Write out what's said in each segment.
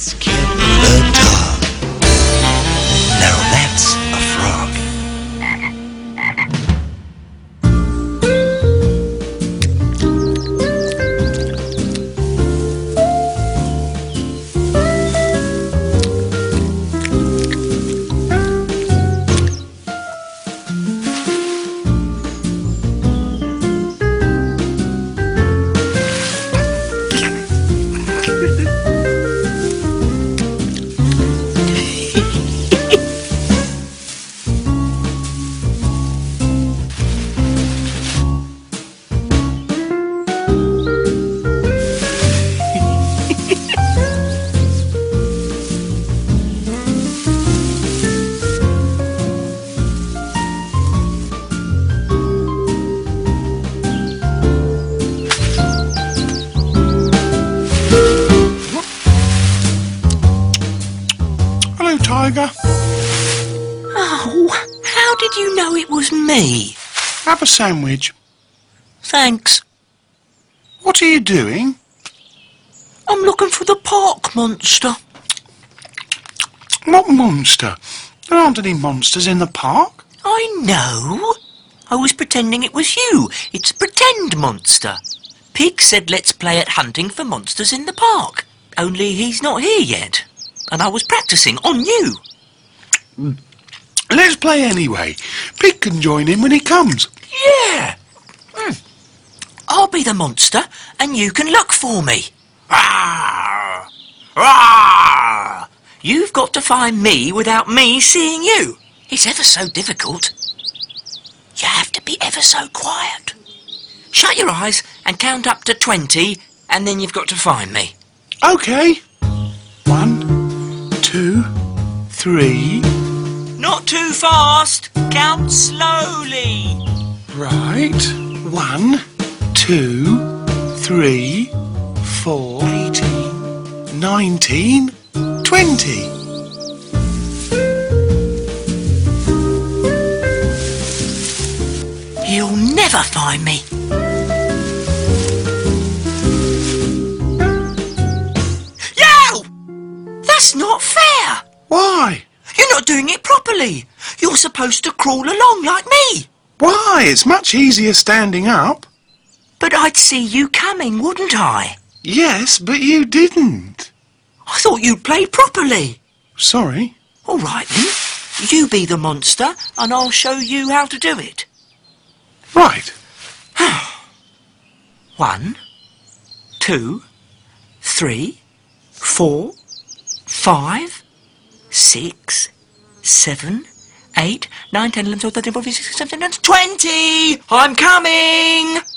Skip Tiger. Oh, how did you know it was me? Have a sandwich. Thanks. What are you doing? I'm looking for the park monster. What monster? There aren't any monsters in the park. I know. I was pretending it was you. It's a pretend monster. Pig said let's play at hunting for monsters in the park. Only he's not here yet. And I was practicing on you. Let's play anyway. Pig can join in when he comes. Yeah. Hmm. I'll be the monster and you can look for me. Rawr! Rawr! You've got to find me without me seeing you. It's ever so difficult. You have to be ever so quiet. Shut your eyes and count up to 20 and then you've got to find me. Okay. One, two, three. Too fast. Count slowly. Right. One, two, three, four, eighteen, nineteen, twenty. You'll never find me. Yo! That's not fair. Why? You're not doing it properly. You're supposed to crawl along like me. Why? It's much easier standing up. But I'd see you coming, wouldn't I? Yes, but you didn't. I thought you'd play properly. Sorry. All right then. You be the monster, and I'll show you how to do it. Right. One, two, three, four, five, six, seven, eight, nine, ten, eleven, twelve, thirteen, fourteen, fifteen, sixteen, seventeen, eighteen, twenty. I'm coming.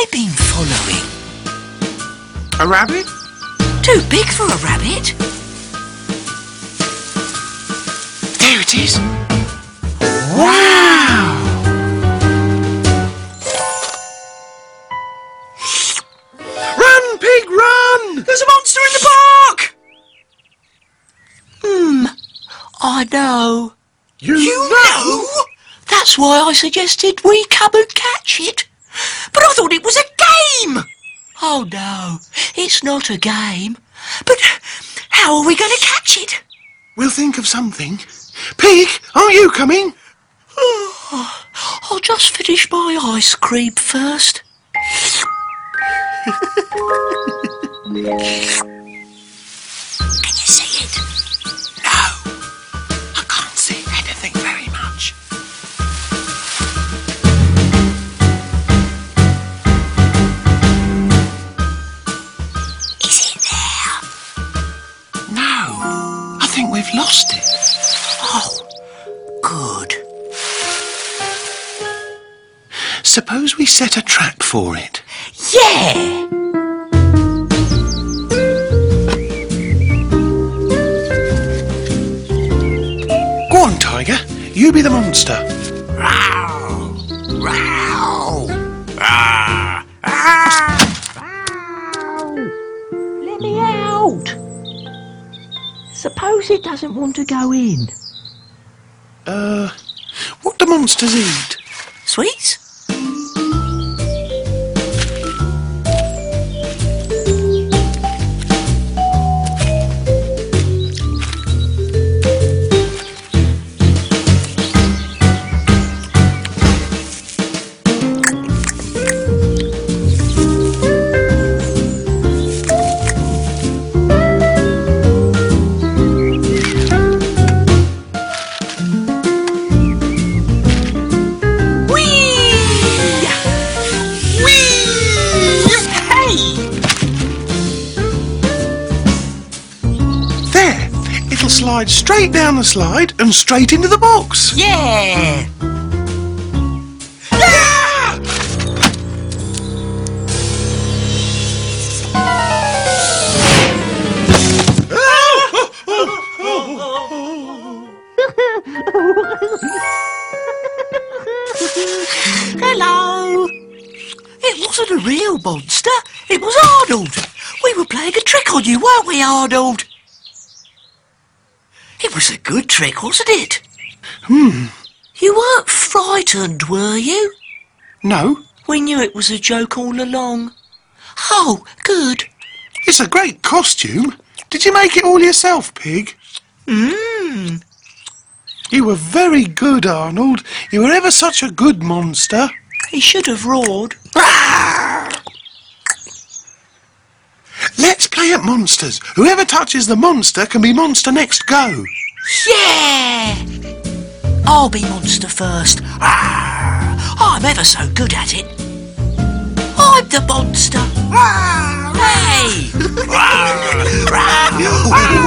I been following? A rabbit? Too big for a rabbit. There it is. Wow! Run, pig, run! There's a monster in the park! Hmm, I know. You, You know? That's why I suggested we come and catch it. But I thought it was a game. Oh no, it's not a game. But how are we going to catch it? We'll think of something. Pig, are you coming? I'll just finish my ice cream first. Suppose we set a trap for it. Yeah! Go on, Tiger. You be the monster. Row! Row! Ah! Ah! Let me out! Suppose it doesn't want to go in. Uh, what do monsters eat? Sweets? Slide straight down the slide and straight into the box. Yeah! Hello! It wasn't a real monster. It was Arnold. We were playing a trick on you, weren't we, Arnold? It was a good trick, wasn't it? Hmm. You weren't frightened, were you? No, We knew it was a joke all along. Oh, good. it's a great costume. Did you make it all yourself, Pig? Mmm. You were very good, Arnold. You were ever such a good monster. He should have roared. Let's play at monsters. Whoever touches the monster can be monster next go. Yeah! I'll be monster first. Arr! I'm ever so good at it. I'm the monster. Arr! Hey! Arr!